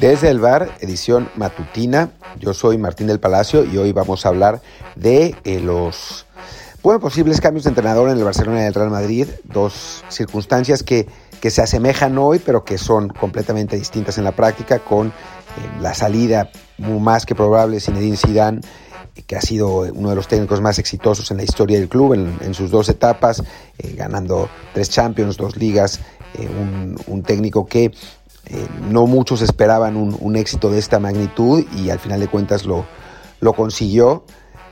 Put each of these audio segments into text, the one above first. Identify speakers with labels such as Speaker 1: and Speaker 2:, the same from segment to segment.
Speaker 1: Desde el bar, edición matutina. Yo soy Martín del Palacio y hoy vamos a hablar de eh, los posibles cambios de entrenador en el Barcelona y el Real Madrid. Dos circunstancias que, que se asemejan hoy, pero que son completamente distintas en la práctica, con eh, la salida más que probable de Zinedine Zidane que ha sido uno de los técnicos más exitosos en la historia del club en, sus dos etapas, eh, ganando tres Champions, dos ligas, un, técnico que eh, no muchos esperaban un, éxito de esta magnitud y al final de cuentas lo, lo consiguió.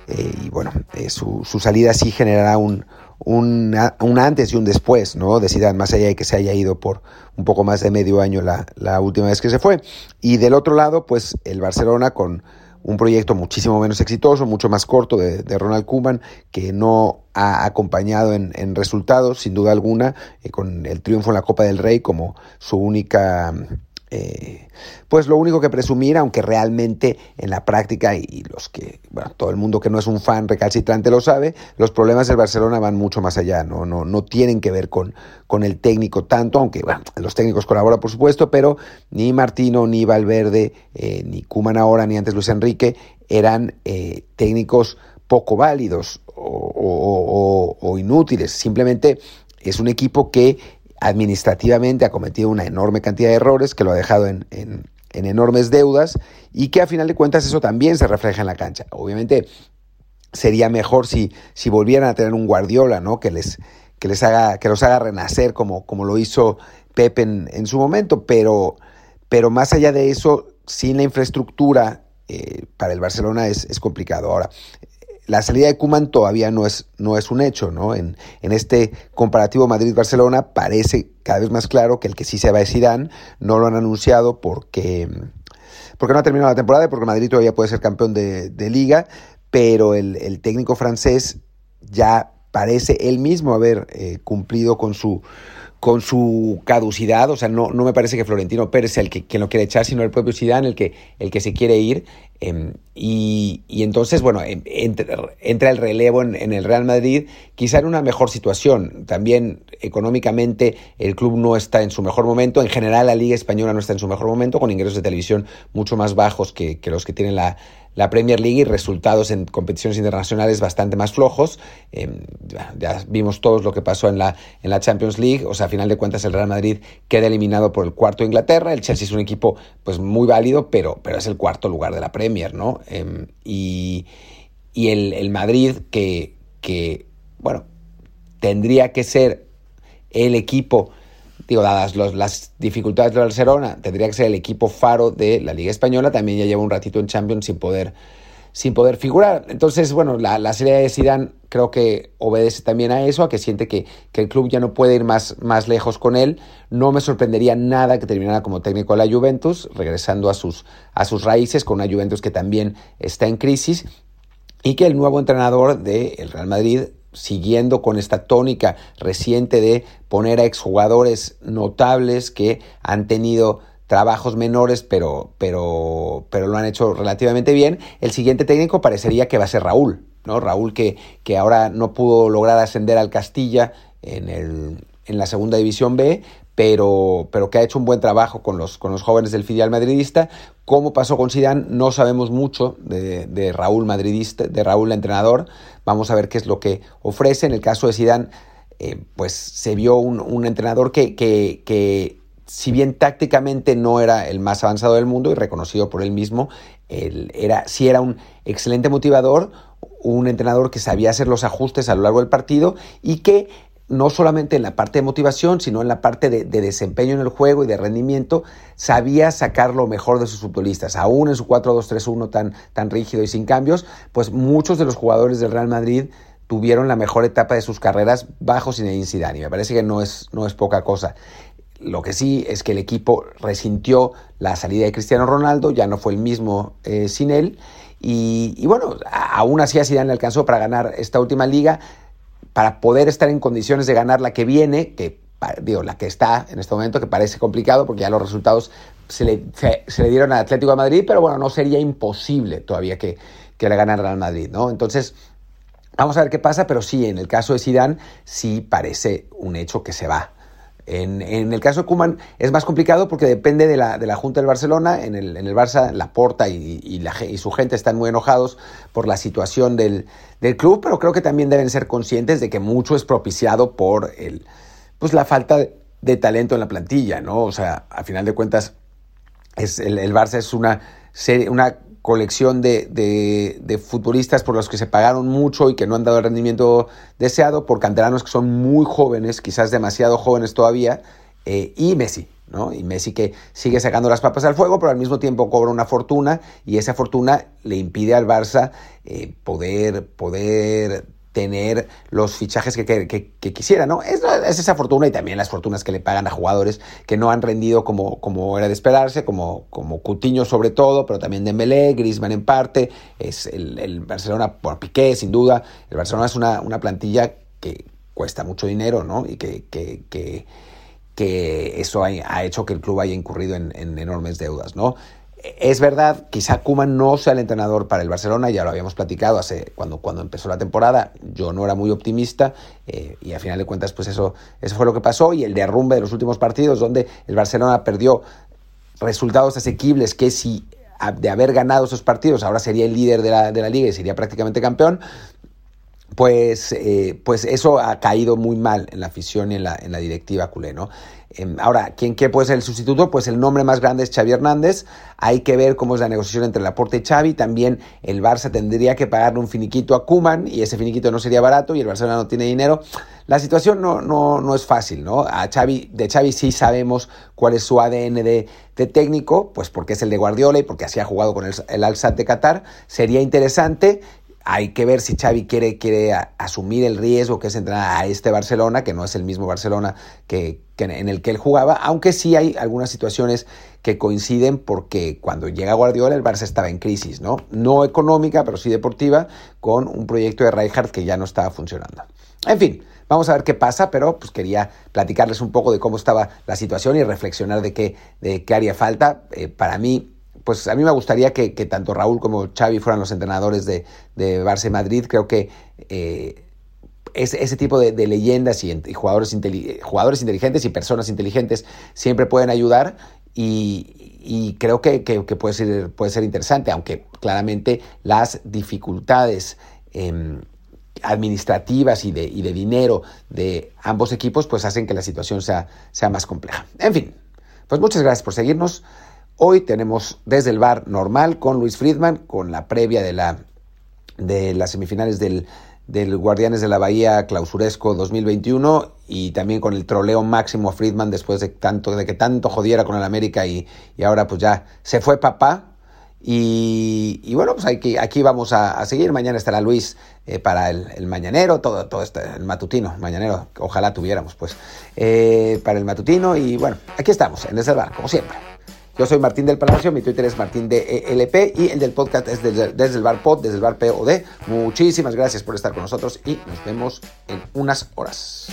Speaker 1: Eh, y bueno, eh, su, salida sí generará un, un, antes y un después, ¿no? De más allá de que se haya ido por un poco más de medio año la, la última vez que se fue. Y del otro lado, pues el Barcelona con un proyecto muchísimo menos exitoso, mucho más corto de, Ronald Koeman, que no ha acompañado en, resultados, sin duda alguna, eh, con el triunfo en la Copa del Rey como su única pues lo único que presumir, aunque realmente en la práctica, y, los que, bueno, todo el mundo que no es un fan recalcitrante lo sabe, los problemas del Barcelona van mucho más allá, no, no, no tienen que ver con, con el técnico tanto, aunque los técnicos colaboran por supuesto, pero ni Martino, ni Valverde, eh, ni Kuman ahora, ni antes Luis Enrique, eran eh, técnicos poco válidos o inútiles, simplemente es un equipo que administrativamente ha cometido una enorme cantidad de errores que lo ha dejado en, enormes deudas y que a final de cuentas eso también se refleja en la cancha. Obviamente sería mejor si, si volvieran a tener un Guardiola, ¿no? Que les, que les haga, que los haga renacer como, como lo hizo Pepe en, su momento, pero, pero más allá de eso, sin la infraestructura eh, para el Barcelona es, es complicado. Ahora, la salida de Kuman todavía no es, no es un hecho, ¿no? En, en este comparativo Madrid-Barcelona parece cada vez más claro que el que sí se va es Zidane, no lo han anunciado porque, porque no ha terminado la temporada y porque Madrid todavía puede ser campeón de, liga, pero el, técnico francés ya parece él mismo haber eh, cumplido con su con su caducidad, o sea, no, no me parece que Florentino Pérez sea el que lo quiere echar, sino el propio Zidane el que, el que se quiere ir. Em, y, entonces, bueno, entra, el relevo en, el Real Madrid, quizá en una mejor situación. También económicamente el club no está en su mejor momento. En general la Liga Española no está en su mejor momento, con ingresos de televisión mucho más bajos que, que los que tiene la, la Premier League y resultados en competiciones internacionales bastante más flojos. Em, ya vimos todos lo que pasó en la, en la Champions League. O sea, a final de cuentas el Real Madrid queda eliminado por el cuarto de Inglaterra. El Chelsea es un equipo pues muy válido, pero, pero es el cuarto lugar de la Premier, Em, y, el, Madrid que, que, bueno, tendría que ser el equipo digo, dadas las dificultades de Barcelona, tendría que ser el equipo faro de la Liga Española, también ya lleva un ratito en Champions sin poder, sin poder figurar. Entonces, bueno, la, la serie de Zidane creo que obedece también a eso, a que siente que, el club ya no puede ir más, más lejos con él. No me sorprendería nada que terminara como técnico de la Juventus, regresando a sus, a sus raíces, con una Juventus que también está en crisis, y que el nuevo entrenador del Real Madrid siguiendo con esta tónica reciente de poner a exjugadores notables que han tenido trabajos menores, pero, pero, pero lo han hecho relativamente bien. El siguiente técnico parecería que va a ser Raúl, ¿no? Raúl que, que ahora no pudo lograr ascender al Castilla en, el, en la segunda división B, pero, pero que ha hecho un buen trabajo con los, con los jóvenes del filial madridista. Cómo pasó con Zidane, no sabemos mucho de, de, Raúl madridista, de Raúl entrenador. Vamos a ver qué es lo que ofrece. En el caso de Zidane, eh, pues se vio un, un entrenador que, que, que, si bien tácticamente no era el más avanzado del mundo y reconocido por él mismo, él era, sí era un excelente motivador, un entrenador que sabía hacer los ajustes a lo largo del partido y que no solamente en la parte de motivación, sino en la parte de, desempeño en el juego y de rendimiento, sabía sacar lo mejor de sus futbolistas. Aún en su 4-2-3-1 tan, tan rígido y sin cambios, pues muchos de los jugadores del Real Madrid tuvieron la mejor etapa de sus carreras bajo Zinedine Zidane. Y me parece que no es, no es poca cosa. Lo que sí es que el equipo resintió la salida de Cristiano Ronaldo, ya no fue el mismo eh, sin él. Y, bueno, aún así a Zidane le alcanzó para ganar esta última liga para poder estar en condiciones de ganar la que viene, que digo, la que está en este momento, que parece complicado porque ya los resultados se le, se, le dieron al Atlético de Madrid, pero bueno, no sería imposible todavía que, que le ganara al Madrid, ¿no? Entonces, vamos a ver qué pasa, pero sí, en el caso de Zidane, sí parece un hecho que se va. En, el caso de Kuman es más complicado porque depende de la, de la Junta del Barcelona. En el, en el Barça, la Porta y, y, su gente están muy enojados por la situación del, del, club, pero creo que también deben ser conscientes de que mucho es propiciado por el, pues, la falta de, talento en la plantilla, ¿no? O sea, a final de cuentas, es, el, el Barça es una, serie, una colección de, de, futbolistas por los que se pagaron mucho y que no han dado el rendimiento deseado, por canteranos que son muy jóvenes, quizás demasiado jóvenes todavía, eh, y Messi, ¿no? Y Messi que sigue sacando las papas al fuego, pero al mismo tiempo cobra una fortuna y esa fortuna le impide al Barça eh, poder, poder tener los fichajes que, que, quisiera, ¿no? Es, esa fortuna y también las fortunas que le pagan a jugadores que no han rendido como, como era de esperarse, como, como Cutiño sobre todo, pero también Dembélé, Griezmann en parte, es el, Barcelona, por Piqué sin duda, el Barcelona es una, una plantilla que cuesta mucho dinero, ¿no? Y que, que, que, eso ha, hecho que el club haya incurrido en enormes deudas, ¿no? Es verdad, quizá Kuman no sea el entrenador para el Barcelona, ya lo habíamos platicado hace cuando, cuando empezó la temporada, yo no era muy optimista eh, y a final de cuentas pues eso, eso fue lo que pasó y el derrumbe de los últimos partidos donde el Barcelona perdió resultados asequibles que si de haber ganado esos partidos ahora sería el líder de la, de la liga y sería prácticamente campeón, pues, eh, pues eso ha caído muy mal en la afición y en la, en la directiva culé, ¿no? Em, ahora, ¿quién qué puede ser el sustituto? Pues el nombre más grande es Xavi Hernández. Hay que ver cómo es la negociación entre Laporte y Xavi. También el Barça tendría que pagarle un finiquito a Kuman y ese finiquito no sería barato y el Barcelona no tiene dinero. La situación no, no, no es fácil, ¿no? A Xavi, de Xavi sí sabemos cuál es su ADN de, de técnico, pues porque es el de Guardiola y porque así ha jugado con el, el Al-Sad de Qatar. Sería interesante hay que ver si Xavi quiere, quiere asumir el riesgo que es entrenar a este Barcelona, que no es el mismo Barcelona que, en el que él jugaba, aunque sí hay algunas situaciones que coinciden porque cuando llega Guardiola el Barça estaba en crisis, ¿no? No económica, pero sí deportiva, con un proyecto de Rijkaard que ya no estaba funcionando. En fin, vamos a ver qué pasa, pero pues quería platicarles un poco de cómo estaba la situación y reflexionar de qué, de qué haría falta. Eh, para mí, pues a mí me gustaría que, tanto Raúl como Xavi fueran los entrenadores de, de Barça y Madrid. Creo que eh, ese tipo de, leyendas y, jugadores, jugadores inteligentes y personas inteligentes siempre pueden ayudar y, creo que, puede, ser, puede ser interesante, aunque claramente las dificultades em, administrativas y de, y de, dinero de ambos equipos pues hacen que la situación sea, sea más compleja. En fin, pues muchas gracias por seguirnos. Hoy tenemos desde el bar normal con Luis Friedman, con la previa de, la, de las semifinales del, del Guardianes de la Bahía Clausuresco 2021 y también con el troleo máximo a Friedman después de, tanto, de que tanto jodiera con el América y, y ahora pues ya se fue papá. Y, y bueno, pues aquí, aquí vamos a, seguir. Mañana estará Luis eh, para el, el, mañanero, todo, todo este, el matutino, mañanero, ojalá tuviéramos pues, eh, para el matutino. Y bueno, aquí estamos, en ese bar, como siempre. Yo soy Martín del Palacio, mi Twitter es Martín DLP y el del podcast es desde, desde el bar pod, desde el bar POD. Muchísimas gracias por estar con nosotros y nos vemos en unas horas.